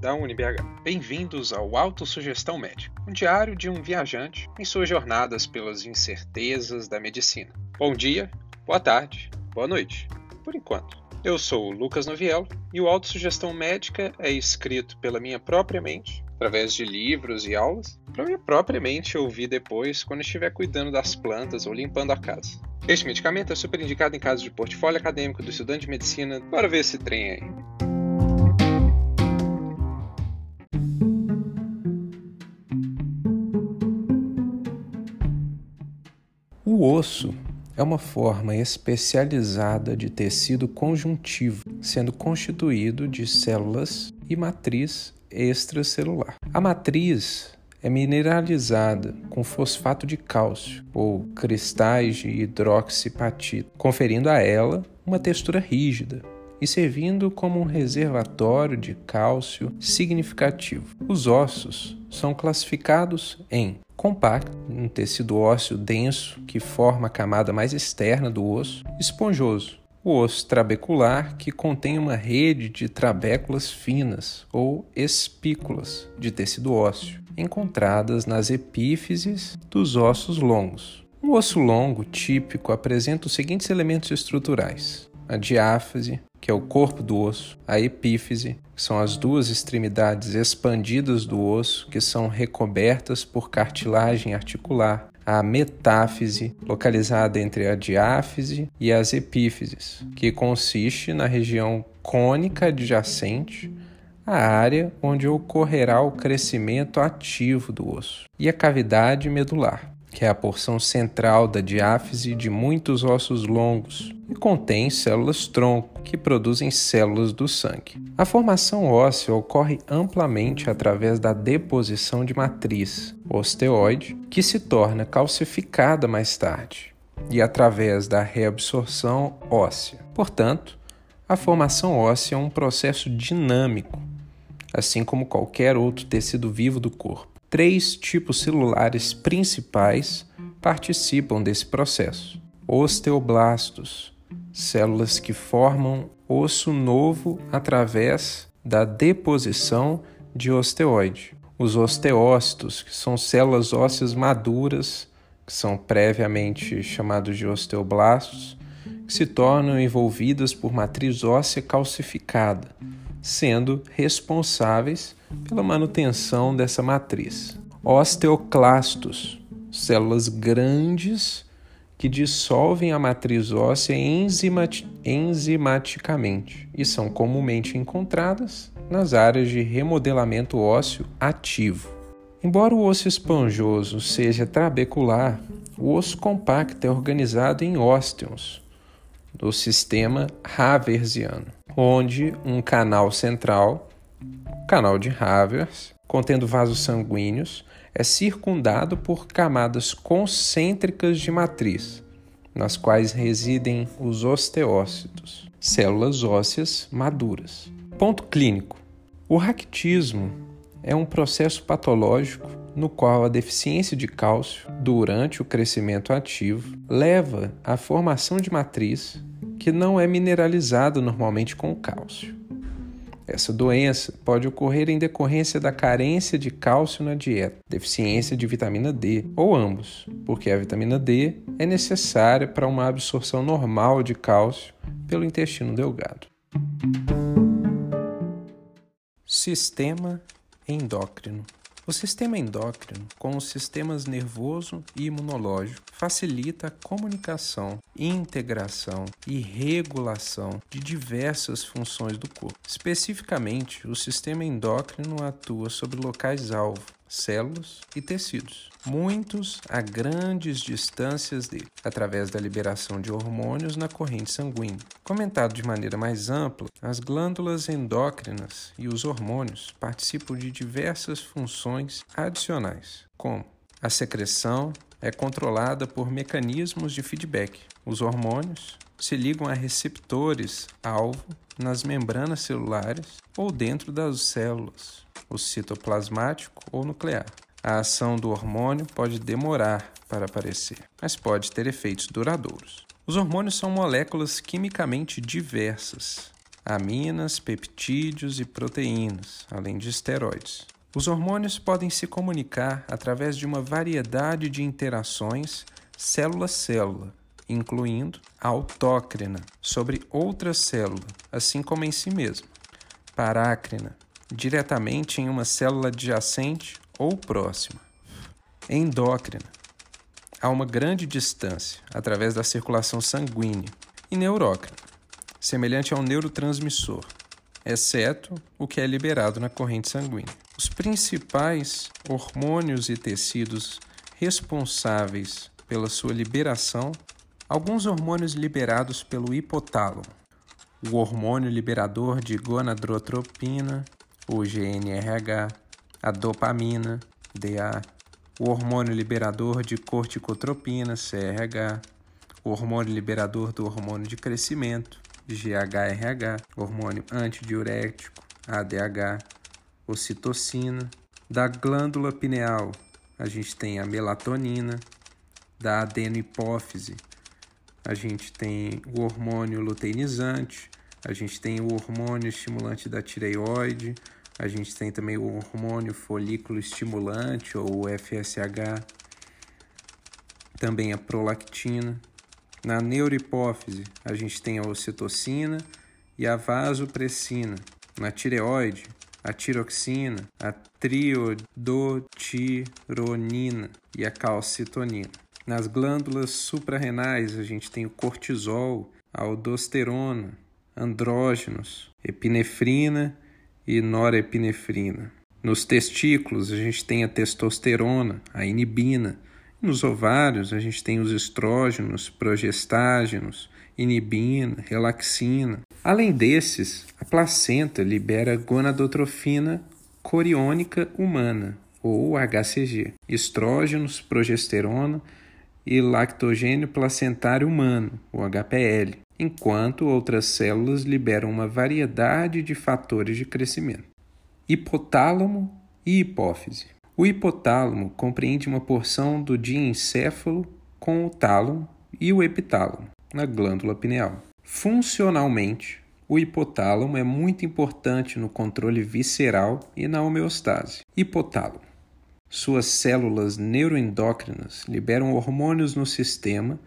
da UniBH. Bem-vindos ao Autossugestão Médica, um diário de um viajante em suas jornadas pelas incertezas da medicina. Bom dia, boa tarde, boa noite, por enquanto. Eu sou o Lucas Noviello e o Autossugestão Médica é escrito pela minha própria mente, através de livros e aulas, para minha própria mente ouvir depois quando estiver cuidando das plantas ou limpando a casa. Este medicamento é super indicado em casos de portfólio acadêmico do estudante de medicina. Bora ver esse trem aí. O osso é uma forma especializada de tecido conjuntivo, sendo constituído de células e matriz extracelular. A matriz é mineralizada com fosfato de cálcio ou cristais de hidroxipatita, conferindo a ela uma textura rígida e servindo como um reservatório de cálcio significativo. Os ossos são classificados em compacto, um tecido ósseo denso que forma a camada mais externa do osso, esponjoso, o osso trabecular, que contém uma rede de trabéculas finas ou espículas de tecido ósseo, encontradas nas epífises dos ossos longos. Um osso longo típico apresenta os seguintes elementos estruturais: a diáfise, que é o corpo do osso, a epífise, que são as duas extremidades expandidas do osso que são recobertas por cartilagem articular, a metáfise, localizada entre a diáfise e as epífises, que consiste na região cônica adjacente à área onde ocorrerá o crescimento ativo do osso, e a cavidade medular, que é a porção central da diáfise de muitos ossos longos e contém células-tronco, que produzem células do sangue. A formação óssea ocorre amplamente através da deposição de matriz osteoide, que se torna calcificada mais tarde, e através da reabsorção óssea. Portanto, a formação óssea é um processo dinâmico, assim como qualquer outro tecido vivo do corpo. Três tipos celulares principais participam desse processo: osteoblastos, células que formam osso novo através da deposição de osteoide. Os osteócitos, que são células ósseas maduras, que são previamente chamados de osteoblastos, que se tornam envolvidas por matriz óssea calcificada, sendo responsáveis pela manutenção dessa matriz. Osteoclastos, células grandes que dissolvem a matriz óssea enzimaticamente e são comumente encontradas nas áreas de remodelamento ósseo ativo. Embora o osso esponjoso seja trabecular, o osso compacto é organizado em ósteons do sistema Haversiano, onde um canal central canal de Havers, contendo vasos sanguíneos, é circundado por camadas concêntricas de matriz, nas quais residem os osteócitos, células ósseas maduras. Ponto clínico: o raquitismo é um processo patológico no qual a deficiência de cálcio durante o crescimento ativo leva à formação de matriz que não é mineralizada normalmente com cálcio. Essa doença pode ocorrer em decorrência da carência de cálcio na dieta, deficiência de vitamina D ou ambos, porque a vitamina D é necessária para uma absorção normal de cálcio pelo intestino delgado. Sistema endócrino. O sistema endócrino, com os sistemas nervoso e imunológico, facilita a comunicação, integração e regulação de diversas funções do corpo. Especificamente, o sistema endócrino atua sobre locais-alvo, células e tecidos, muitos a grandes distâncias dele, através da liberação de hormônios na corrente sanguínea. Comentado de maneira mais ampla, as glândulas endócrinas e os hormônios participam de diversas funções adicionais, como a secreção é controlada por mecanismos de feedback. Os hormônios se ligam a receptores alvo nas membranas celulares ou dentro das células, o citoplasmático ou nuclear. A ação do hormônio pode demorar para aparecer, mas pode ter efeitos duradouros. Os hormônios são moléculas quimicamente diversas. aminas, peptídeos e proteínas, além de esteroides. Os hormônios podem se comunicar através de uma variedade de interações célula-célula, incluindo a autócrina sobre outra célula, assim como em si mesma, parácrina, diretamente em uma célula adjacente ou próxima, endócrina, a uma grande distância, através da circulação sanguínea, e neurócrina, semelhante a um neurotransmissor, exceto o que é liberado na corrente sanguínea. Os principais hormônios e tecidos responsáveis pela sua liberação, alguns hormônios liberados pelo hipotálamo, o hormônio liberador de gonadotropina, o GNRH, a dopamina, DA, o hormônio liberador de corticotropina, CRH, o hormônio liberador do hormônio de crescimento, GHRH, hormônio antidiurético, ADH, ocitocina. Da glândula pineal, a gente tem a melatonina. Da adenohipófise, a gente tem o hormônio luteinizante, a gente tem o hormônio estimulante da tireoide, a gente tem também o hormônio folículo estimulante ou FSH, também a prolactina. Na neurohipófise, a gente tem a ocitocina e a vasopressina. Na tireoide, a tiroxina, a triodotironina e a calcitonina. Nas glândulas suprarrenais, a gente tem o cortisol, aldosterona, andrógenos, epinefrina e norepinefrina. Nos testículos, a gente tem a testosterona, a inibina. Nos ovários, a gente tem os estrógenos, progestágenos, inibina, relaxina. Além desses, a placenta libera gonadotrofina coriônica humana, ou HCG, estrógenos, progesterona e lactogênio placentário humano, o HPL enquanto outras células liberam uma variedade de fatores de crescimento. Hipotálamo e hipófise. O hipotálamo compreende uma porção do diencéfalo com o tálamo e o epitálamo, na glândula pineal. Funcionalmente, o hipotálamo é muito importante no controle visceral e na homeostase. Hipotálamo. Suas células neuroendócrinas liberam hormônios no sistema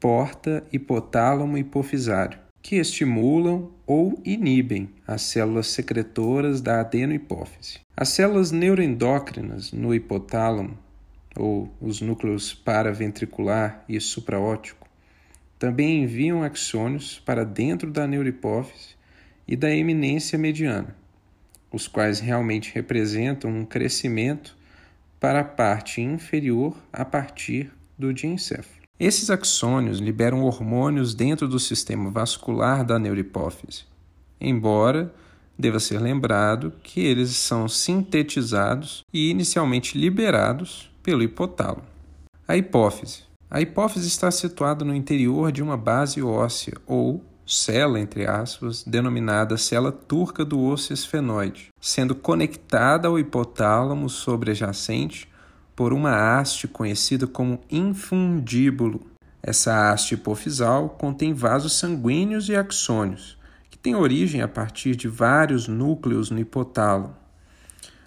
porta, hipotálamo e hipofisário, que estimulam ou inibem as células secretoras da adenohipófise. As células neuroendócrinas no hipotálamo, ou os núcleos paraventricular e supraótico, também enviam axônios para dentro da neurohipófise e da eminência mediana, os quais realmente representam um crescimento para a parte inferior a partir do diencéfalo. Esses axônios liberam hormônios dentro do sistema vascular da neurohipófise, embora deva ser lembrado que eles são sintetizados e inicialmente liberados pelo hipotálamo. A hipófise. A hipófise está situada no interior de uma base óssea ou célula, entre aspas, denominada célula turca do osso esfenoide, sendo conectada ao hipotálamo sobreadjacente por uma haste conhecida como infundíbulo. Essa haste hipofisal contém vasos sanguíneos e axônios, que têm origem a partir de vários núcleos no hipotálamo.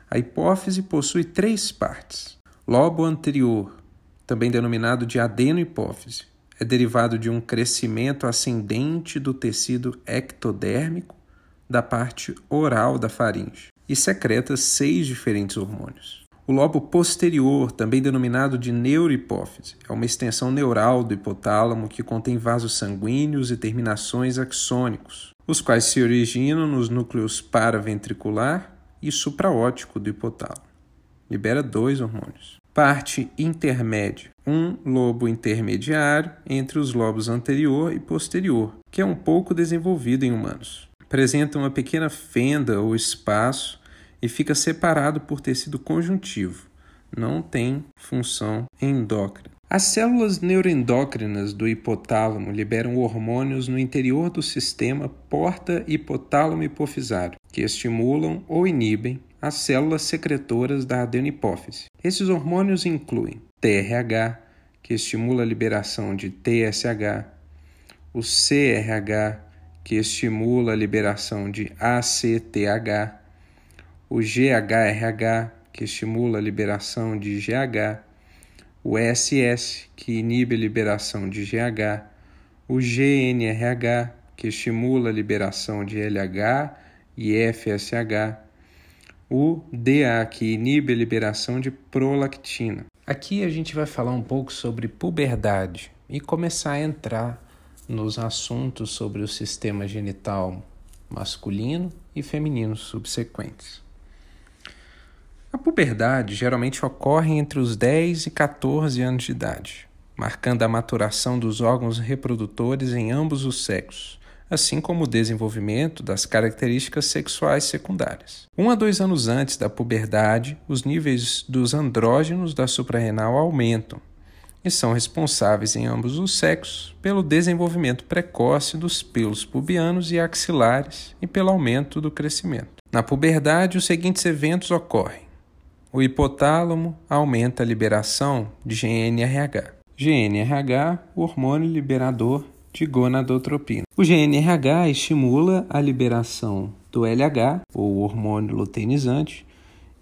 A hipófise possui três partes. Lobo anterior, também denominado de adenohipófise, é derivado de um crescimento ascendente do tecido ectodérmico da parte oral da faringe e secreta seis diferentes hormônios. O lobo posterior, também denominado de neurohipófise, é uma extensão neural do hipotálamo que contém vasos sanguíneos e terminações axônicos, os quais se originam nos núcleos paraventricular e supraótico do hipotálamo. Libera dois hormônios. Parte intermédia, um lobo intermediário entre os lobos anterior e posterior, que é um pouco desenvolvido em humanos. Apresenta uma pequena fenda ou espaço e fica separado por tecido conjuntivo. Não tem função endócrina. As células neuroendócrinas do hipotálamo liberam hormônios no interior do sistema porta-hipotálamo hipofisário, que estimulam ou inibem as células secretoras da adenohipófise. Esses hormônios incluem TRH, que estimula a liberação de TSH, o CRH, que estimula a liberação de ACTH, o GHRH, que estimula a liberação de GH, o SS, que inibe a liberação de GH, o GNRH, que estimula a liberação de LH e FSH, o DA, que inibe a liberação de prolactina. Aqui a gente vai falar um pouco sobre puberdade e começar a entrar nos assuntos sobre o sistema genital masculino e feminino subsequentes. A puberdade geralmente ocorre entre os 10 e 14 anos de idade, marcando a maturação dos órgãos reprodutores em ambos os sexos, assim como o desenvolvimento das características sexuais secundárias. Um a dois anos antes da puberdade, os níveis dos andrógenos da suprarrenal aumentam, e são responsáveis em ambos os sexos pelo desenvolvimento precoce dos pelos pubianos e axilares e pelo aumento do crescimento. Na puberdade, os seguintes eventos ocorrem: o hipotálamo aumenta a liberação de GNRH. GNRH, o hormônio liberador de gonadotropina. O GNRH estimula a liberação do LH, ou hormônio luteinizante,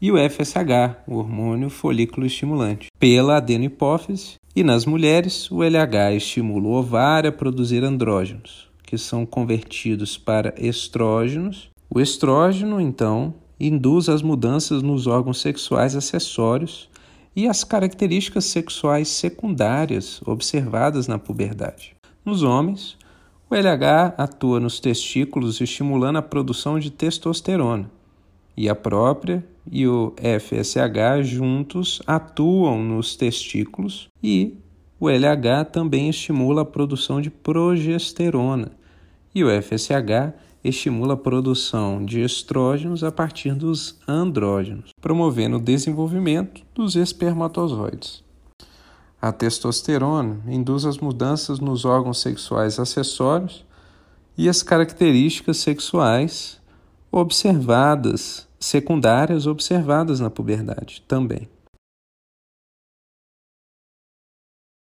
e o FSH, o hormônio folículo estimulante, pela adenohipófise e nas mulheres, o LH estimula o ovário a produzir andrógenos, que são convertidos para estrógenos. O estrógeno, então, induz as mudanças nos órgãos sexuais acessórios e as características sexuais secundárias observadas na puberdade. Nos homens, o LH atua nos testículos estimulando a produção de testosterona, e a própria e o FSH juntos atuam nos testículos e o LH também estimula a produção de progesterona e o FSH estimula a produção de estrógenos a partir dos andrógenos, promovendo o desenvolvimento dos espermatozoides. A testosterona induz as mudanças nos órgãos sexuais acessórios e as características sexuais observadas secundárias observadas na puberdade também.